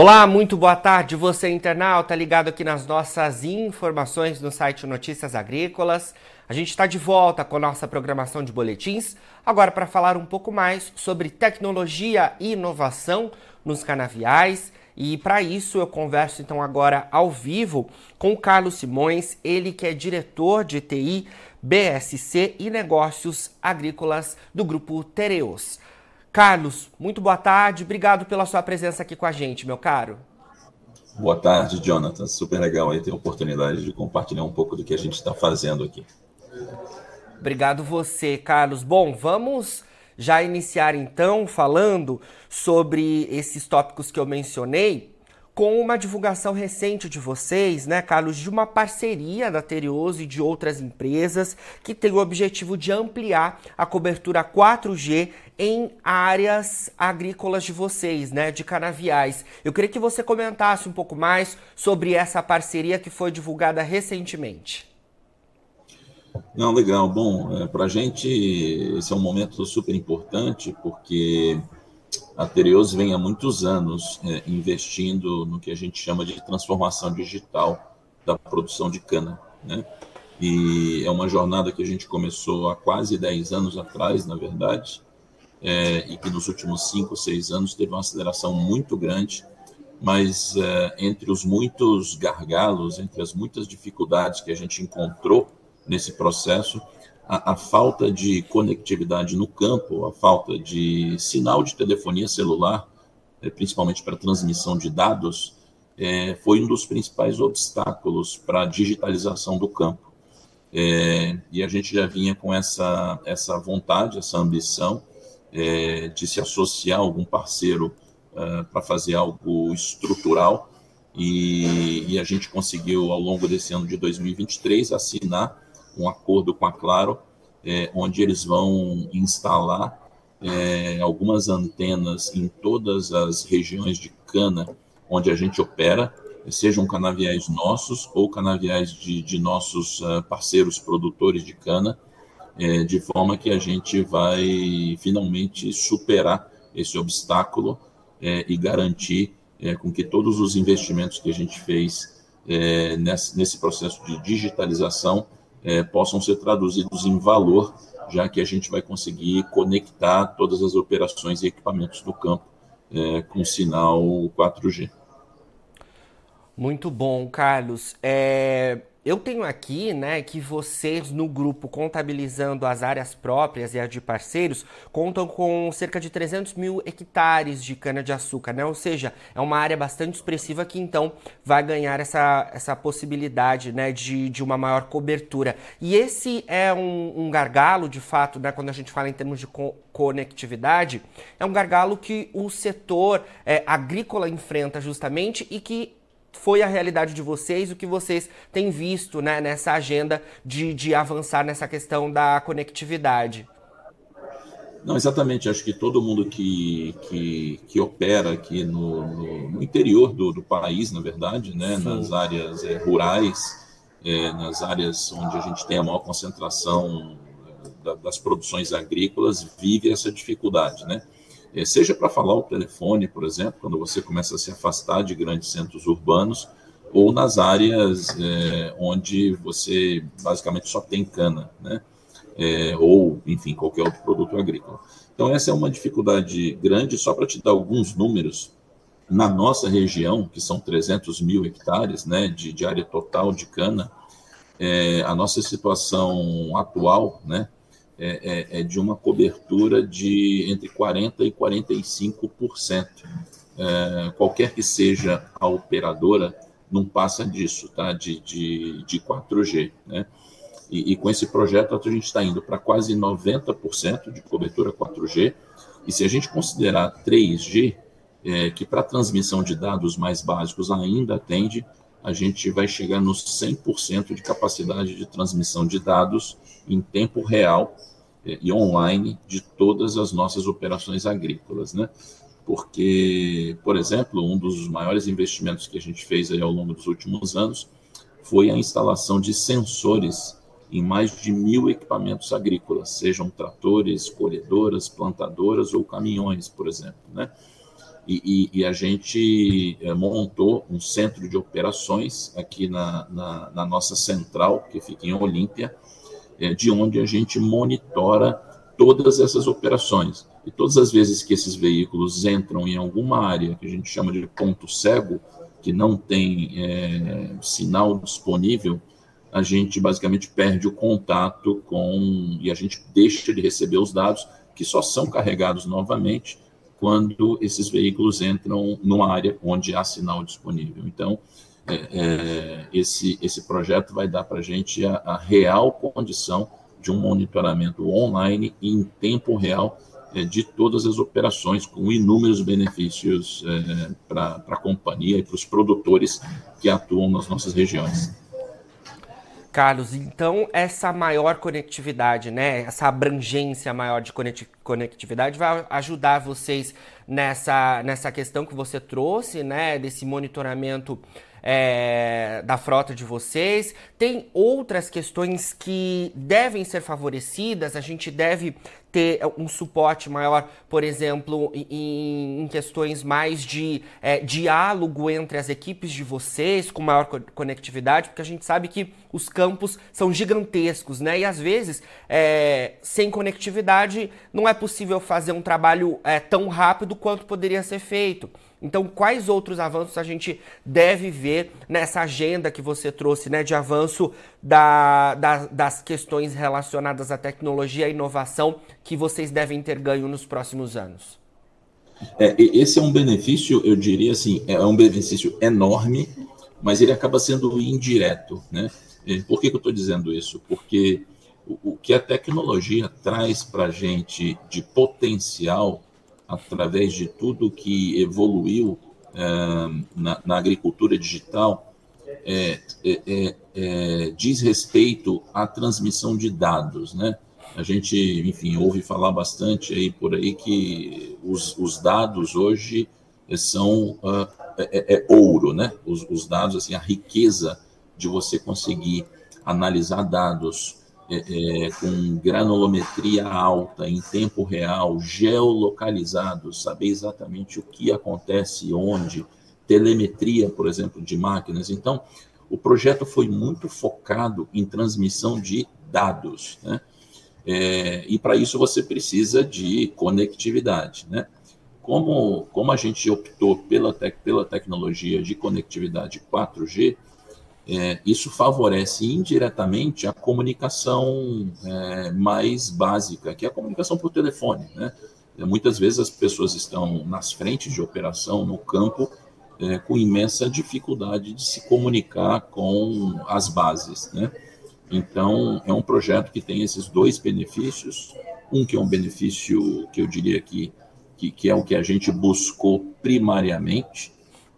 Olá, muito boa tarde, você internauta ligado aqui nas nossas informações no site Notícias Agrícolas. A gente está de volta com a nossa programação de boletins, agora para falar um pouco mais sobre tecnologia e inovação nos canaviais. E para isso eu converso então agora ao vivo com Carlos Simões, ele que é diretor de TI, BSC e Negócios Agrícolas do grupo Tereos. Carlos, muito boa tarde. Obrigado pela sua presença aqui com a gente, meu caro. Boa tarde, Jonathan. Super legal aí ter a oportunidade de compartilhar um pouco do que a gente está fazendo aqui. Obrigado você, Carlos. Bom, vamos já iniciar então falando sobre esses tópicos que eu mencionei com uma divulgação recente de vocês, né, Carlos, de uma parceria da Terioso e de outras empresas que tem o objetivo de ampliar a cobertura 4G em áreas agrícolas de vocês, né, de canaviais. Eu queria que você comentasse um pouco mais sobre essa parceria que foi divulgada recentemente. Não, legal. Bom, é, para a gente esse é um momento super importante porque a Tereos vem há muitos anos é, investindo no que a gente chama de transformação digital da produção de cana, né? E é uma jornada que a gente começou há quase 10 anos atrás, na verdade, é, e que nos últimos 5, 6 anos teve uma aceleração muito grande, mas é, entre os muitos gargalos, entre as muitas dificuldades que a gente encontrou nesse processo, a, a, falta de conectividade no campo, a falta de sinal de telefonia celular, é, principalmente para transmissão de dados, é, foi um dos principais obstáculos para a digitalização do campo. É, e a gente já vinha com essa, essa vontade, essa ambição é, de se associar a algum parceiro para fazer algo estrutural. E, e a gente conseguiu, ao longo desse ano de 2023, assinar um acordo com a Claro, é, onde eles vão instalar é, algumas antenas em todas as regiões de cana onde a gente opera, sejam canaviais nossos ou canaviais de, de nossos uh, parceiros produtores de cana, é, de forma que a gente vai finalmente superar esse obstáculo é, e garantir é, com que todos os investimentos que a gente fez é, nesse, nesse processo de digitalização é, possam ser traduzidos em valor, já que a gente vai conseguir conectar todas as operações e equipamentos do campo é, com sinal 4G. Muito bom, Carlos. É, eu tenho aqui, né, que vocês no grupo contabilizando as áreas próprias e as de parceiros contam com cerca de 300 mil hectares de cana-de-açúcar, né? Ou seja, é uma área bastante expressiva que então vai ganhar essa, essa possibilidade, né, de, de uma maior cobertura. E esse é um, um gargalo, de fato, né, quando a gente fala em termos de co conectividade, é um gargalo que o setor é, agrícola enfrenta justamente e que foi a realidade de vocês, o que vocês têm visto né, nessa agenda de, de avançar nessa questão da conectividade? Não, exatamente. Acho que todo mundo que, que, que opera aqui no, no, no interior do, do, país, na verdade, né, nas áreas é, rurais, é, nas áreas onde a gente tem a maior concentração eh, da, das produções agrícolas, vive essa dificuldade, né? É, seja para falar o telefone, por exemplo, quando você começa a se afastar de grandes centros urbanos, ou nas áreas é, onde você basicamente só tem cana, né? É, ou, enfim, qualquer outro produto agrícola. Então, essa é uma dificuldade grande, só para te dar alguns números, na nossa região, que são 300 mil hectares né, de, de área total de cana, é, a nossa situação atual, né, é, é, é, de uma cobertura de entre 40% e 45%. É, qualquer que seja a operadora, não passa disso, tá? de, de, de 4G. Né? E, e com esse projeto a gente está indo para quase 90% de cobertura 4G. E se a gente considerar 3G, é, que para transmissão de dados mais básicos ainda atende, a gente vai chegar nos 100% de capacidade de transmissão de dados em tempo real é, e online de todas as nossas operações agrícolas, né? Porque, por exemplo, um dos maiores investimentos que a gente fez aí ao longo dos últimos anos foi a instalação de sensores em mais de mil equipamentos agrícolas, sejam tratores, colhedoras, plantadoras ou caminhões, por exemplo, né? E, e, e a gente é, montou um centro de operações aqui na, na, na nossa central, que fica em Olímpia, é, de onde a gente monitora todas essas operações. E todas as vezes que esses veículos entram em alguma área que a gente chama de ponto cego, que não tem é, sinal disponível, a gente basicamente perde o contato com e a gente deixa de receber os dados que só são carregados novamente quando esses veículos entram numa área onde há sinal disponível. Então, é, é, esse, esse projeto vai dar para a gente a real condição de um monitoramento online em tempo real é, de todas as operações, com inúmeros benefícios é, para a companhia e para os produtores que atuam nas nossas regiões. Carlos, então essa maior conectividade, né, essa abrangência maior de conectividade vai ajudar vocês nessa, nessa questão que você trouxe, né, desse monitoramento é, da frota de vocês. Tem outras questões que devem ser favorecidas, a gente deve ter um suporte maior, por exemplo, em, em questões mais de é, diálogo entre as equipes de vocês, com maior conectividade, porque a gente sabe que os campos são gigantescos, né? E às vezes, é, sem conectividade, não é possível fazer um trabalho é, tão rápido quanto poderia ser feito. Então, quais outros avanços a gente deve ver nessa agenda que você trouxe, né, de avanço da, da, das questões relacionadas à tecnologia e inovação que vocês devem ter ganho nos próximos anos? É, esse é um benefício, eu diria assim, é um benefício enorme, mas ele acaba sendo indireto, né? Por que, que eu estou dizendo isso? Porque o, o que a tecnologia traz para a gente de potencial através de tudo que evoluiu é, na, na, agricultura digital, é, é, é, é, diz respeito à transmissão de dados, né? A gente, enfim, ouve falar bastante aí por aí que os, os dados hoje são uh, é, ouro, né? Os, os dados, assim, a riqueza de você conseguir analisar dados é, é, com granulometria alta, em tempo real, geolocalizado, saber exatamente o que acontece onde, telemetria, por exemplo, de máquinas. Então, o projeto foi muito focado em transmissão de dados, né? É, e para isso você precisa de conectividade, né? Como, como a gente optou pela, tec, pela tecnologia de conectividade 4G, é, isso favorece indiretamente a comunicação é, mais básica, que é a comunicação por telefone. Né? É, muitas vezes as pessoas estão nas frentes de operação, no campo, é, com imensa dificuldade de se comunicar com as bases. Né? Então, é um projeto que tem esses dois benefícios. Um que é um benefício que eu diria que, que, que é o que a gente buscou primariamente,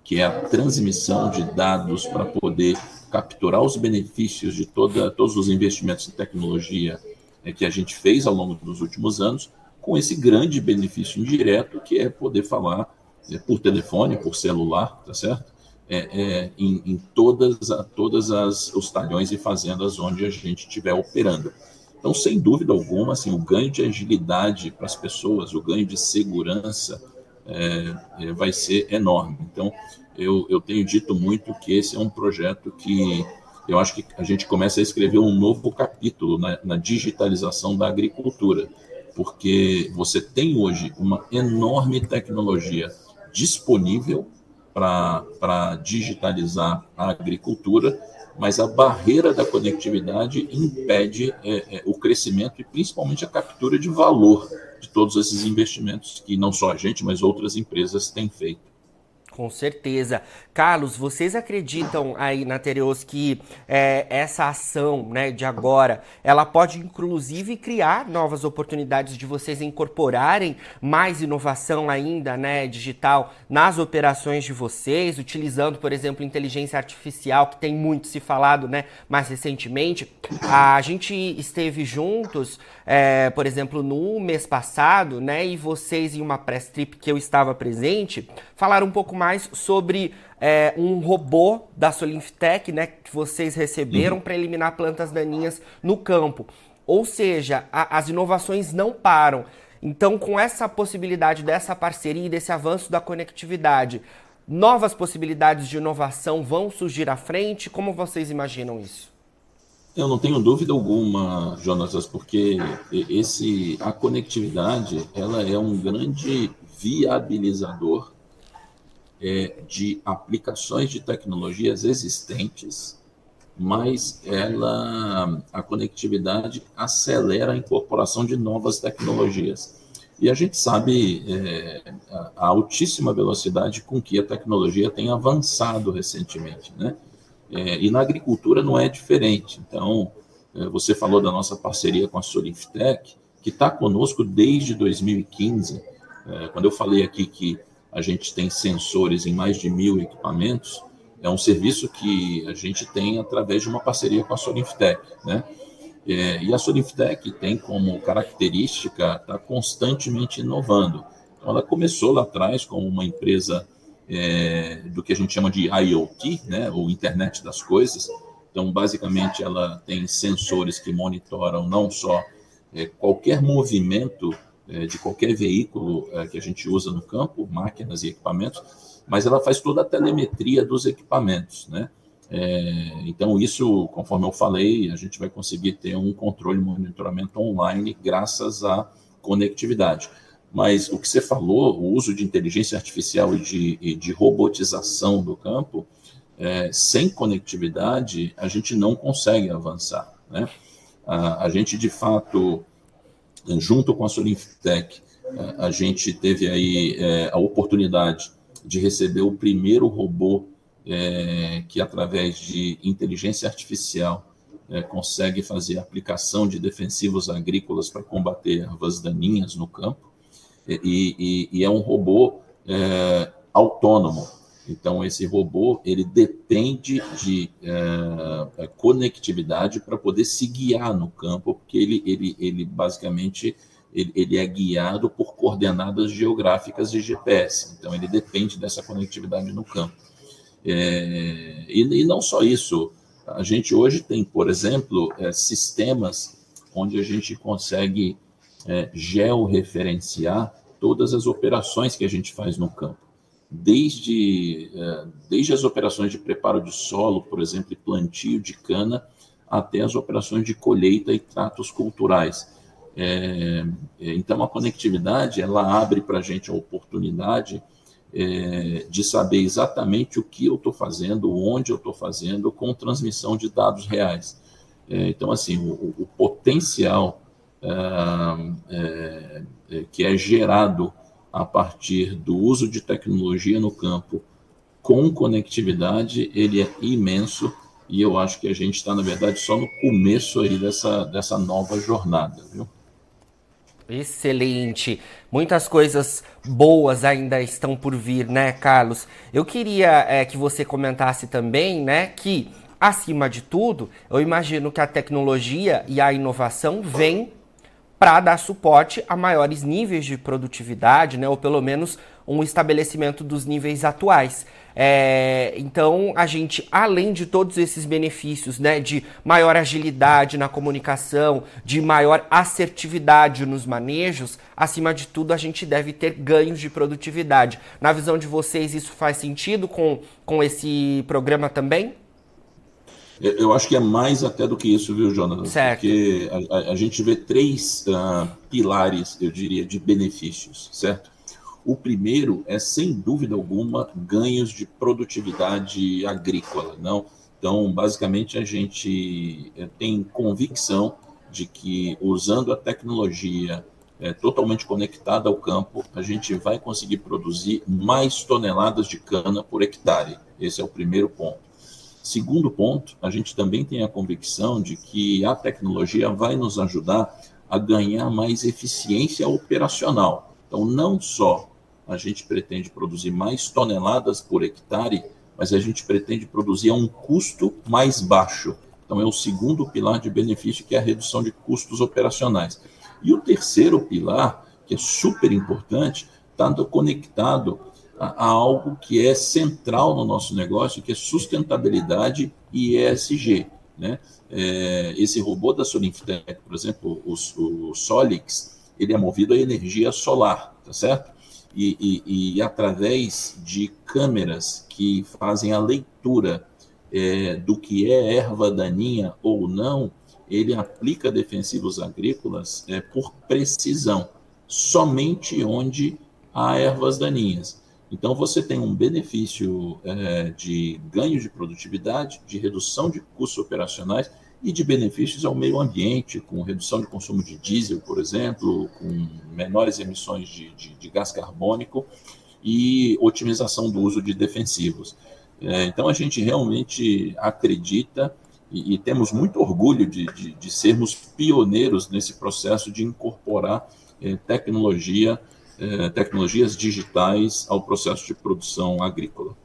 que é a transmissão de dados para poder capturar os benefícios de toda, todos os investimentos em tecnologia é, que a gente fez ao longo dos últimos anos, com esse grande benefício indireto que é poder falar é, por telefone, por celular, tá certo? É, é, em, em, todas, todas as, os talhões e fazendas onde a gente estiver operando. Então, sem dúvida alguma, assim, o ganho de agilidade para as pessoas, o ganho de segurança é, é, vai ser enorme. Então, eu, eu tenho dito muito que esse é um projeto que eu acho que a gente começa a escrever um novo capítulo na, na digitalização da agricultura, porque você tem hoje uma enorme tecnologia disponível para digitalizar a agricultura, mas a barreira da conectividade impede é, é, o crescimento e principalmente a captura de valor de todos esses investimentos que não só a gente, mas outras empresas têm feito. Com certeza. Carlos, vocês acreditam aí na Tereos que é, essa ação né, de agora, ela pode inclusive criar novas oportunidades de vocês incorporarem mais inovação ainda, né, digital nas operações de vocês, utilizando, por exemplo, inteligência artificial, que tem muito se falado, né, mais recentemente. A gente esteve juntos, é, por exemplo, no mês passado, né, e vocês em uma press trip que eu estava presente, falaram um pouco mais sobre é, um robô da Solinftech, né, que vocês receberam uhum. para eliminar plantas daninhas no campo. Ou seja, a, as inovações não param. Então, com essa possibilidade dessa parceria e desse avanço da conectividade, novas possibilidades de inovação vão surgir à frente? Como vocês imaginam isso? Eu não tenho dúvida alguma, Jonatas, porque esse a conectividade ela é um grande viabilizador é, de aplicações de tecnologias existentes mas ela, a conectividade acelera a incorporação de novas tecnologias. E a gente sabe é, a, altíssima velocidade com que a tecnologia tem avançado recentemente, né? É, e na agricultura não é diferente. Então, é, você falou da nossa parceria com a Solinftec, que está conosco desde 2015. É, quando eu falei aqui que a gente tem sensores em mais de mil equipamentos, é um serviço que a gente tem através de uma parceria com a Solinftec, né? É, e a Solinftec tem como característica estar tá constantemente inovando. Então, ela começou lá atrás como uma empresa é, do que a gente chama de IoT, né, ou Internet das Coisas. Então, basicamente, ela tem sensores que monitoram não só é, qualquer movimento de qualquer veículo é, que a gente usa no campo, máquinas e equipamentos, mas ela faz toda a telemetria dos equipamentos, né? É, então, isso, conforme eu falei, a gente vai conseguir ter um controle e monitoramento online graças à conectividade. Mas o que você falou, o uso de inteligência artificial e de, e de robotização do campo, é, sem conectividade, a gente não consegue avançar. Né? A, a gente, de fato, junto com a Solinftec, a, gente teve aí é, a oportunidade de receber o primeiro robô é, que, através de inteligência artificial, é, consegue fazer aplicação de defensivos agrícolas para combater ervas daninhas no campo. E, e, e é um robô é, autônomo. Então, esse robô ele depende de é, conectividade para poder se guiar no campo, porque ele, ele, ele basicamente ele, ele, é guiado por coordenadas geográficas de GPS. Então, ele depende dessa conectividade no campo. É, e, e, não só isso, a gente hoje tem, por exemplo, é, sistemas onde a gente consegue georreferenciar todas as operações que a gente faz no campo. Desde, é, desde as operações de preparo de solo, por exemplo, plantio de cana, até as operações de colheita e tratos culturais. É, é, então, a conectividade ela abre para a gente a oportunidade é, de saber exatamente o que eu estou fazendo, onde eu estou fazendo, com transmissão de dados reais. É, então, assim, o, o potencial é, é, que é gerado a partir do uso de tecnologia no campo com conectividade, ele é imenso e eu acho que a gente está, na verdade, só no começo aí dessa, dessa nova jornada, viu? Excelente. Muitas coisas boas ainda estão por vir, né, Carlos? Eu queria é, que você comentasse também, né, que acima de tudo, eu imagino que a tecnologia e a inovação vêm para dar suporte a maiores níveis de produtividade, né, ou pelo menos um estabelecimento dos níveis atuais. É, então, a gente, além de todos esses benefícios, né, de maior agilidade na comunicação, de maior assertividade nos manejos, acima de tudo, a gente deve ter ganhos de produtividade. Na visão de vocês, isso faz sentido com, com esse programa também? Eu acho que é mais até do que isso, viu, Jonathan? Certo. Porque a, a gente vê três uh, pilares, eu diria, de benefícios, certo? O primeiro é, sem dúvida alguma, ganhos de produtividade agrícola, não? Então, basicamente, a gente eh, tem convicção de que, usando a tecnologia é, totalmente conectada ao campo, a gente vai conseguir produzir mais toneladas de cana por hectare. Esse é o primeiro ponto. Segundo ponto, a gente também tem a convicção de que a tecnologia vai nos ajudar a ganhar mais eficiência operacional. Então, não só a gente pretende produzir mais toneladas por hectare, mas a gente pretende produzir a um custo mais baixo. Então, é o segundo pilar de benefício, que é a redução de custos operacionais. E o terceiro pilar, que é super importante, está conectado a, algo que é central no nosso negócio, que é sustentabilidade e ESG. Né? É, esse robô da Solinftec, por exemplo, o, o Solix, ele é movido a energia solar, tá certo? E, e, e através de câmeras que fazem a leitura é, do que é erva daninha ou não, ele aplica defensivos agrícolas é, por precisão, somente onde há ervas daninhas. Então, você tem um benefício é, de ganho de produtividade, de redução de custos operacionais e de benefícios ao meio ambiente, com redução de consumo de diesel, por exemplo, com menores emissões de, de, de gás carbônico e otimização do uso de defensivos. É, então, a gente realmente acredita e, e temos muito orgulho de, de, sermos pioneiros nesse processo de incorporar é, tecnologia, é, tecnologias digitais ao processo de produção agrícola.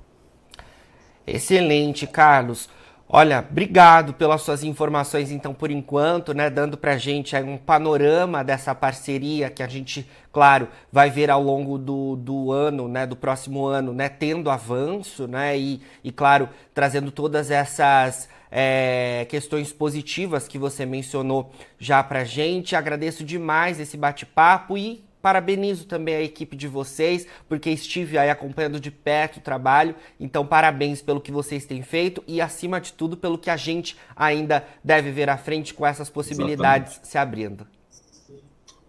Excelente, Carlos. Olha, obrigado pelas suas informações, então, por enquanto, né, dando para a gente um panorama dessa parceria que a gente, claro, vai ver ao longo do, do ano, né, do próximo ano, né, tendo avanço, né, e, e claro, trazendo todas essas é, questões positivas que você mencionou já para a gente. Agradeço demais esse bate-papo e Parabenizo também a equipe de vocês, porque estive aí acompanhando de perto o trabalho. Então, parabéns pelo que vocês têm feito e, acima de tudo, pelo que a gente ainda deve ver à frente com essas possibilidades Exatamente. se abrindo.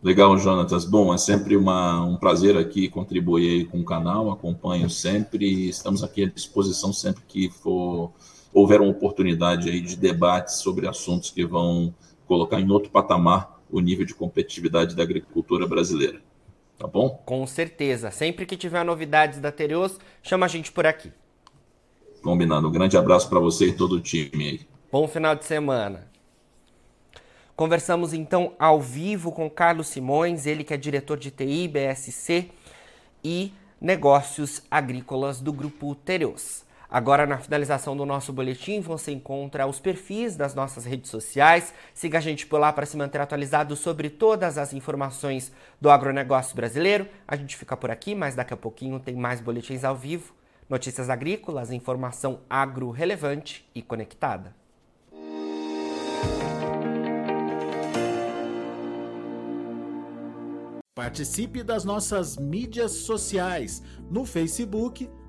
Legal, Jonatas. Bom, é sempre uma, um prazer aqui contribuir com o canal, acompanho sempre, estamos aqui à disposição sempre que for houver uma oportunidade aí de debate sobre assuntos que vão colocar em outro patamar o nível de competitividade da agricultura brasileira. Tá bom? Com certeza. Sempre que tiver novidades da Tereos, chama a gente por aqui. Combinado. Um grande abraço para você e todo o time aí. Bom final de semana. Conversamos então ao vivo com Carlos Simões, ele que é diretor de TI, BSC e negócios agrícolas do grupo Tereos. Agora, na finalização do nosso boletim, você encontra os perfis das nossas redes sociais. Siga a gente por lá para se manter atualizado sobre todas as informações do agronegócio brasileiro. A gente fica por aqui, mas daqui a pouquinho tem mais boletins ao vivo, notícias agrícolas, informação agro relevante e conectada. Participe das nossas mídias sociais no Facebook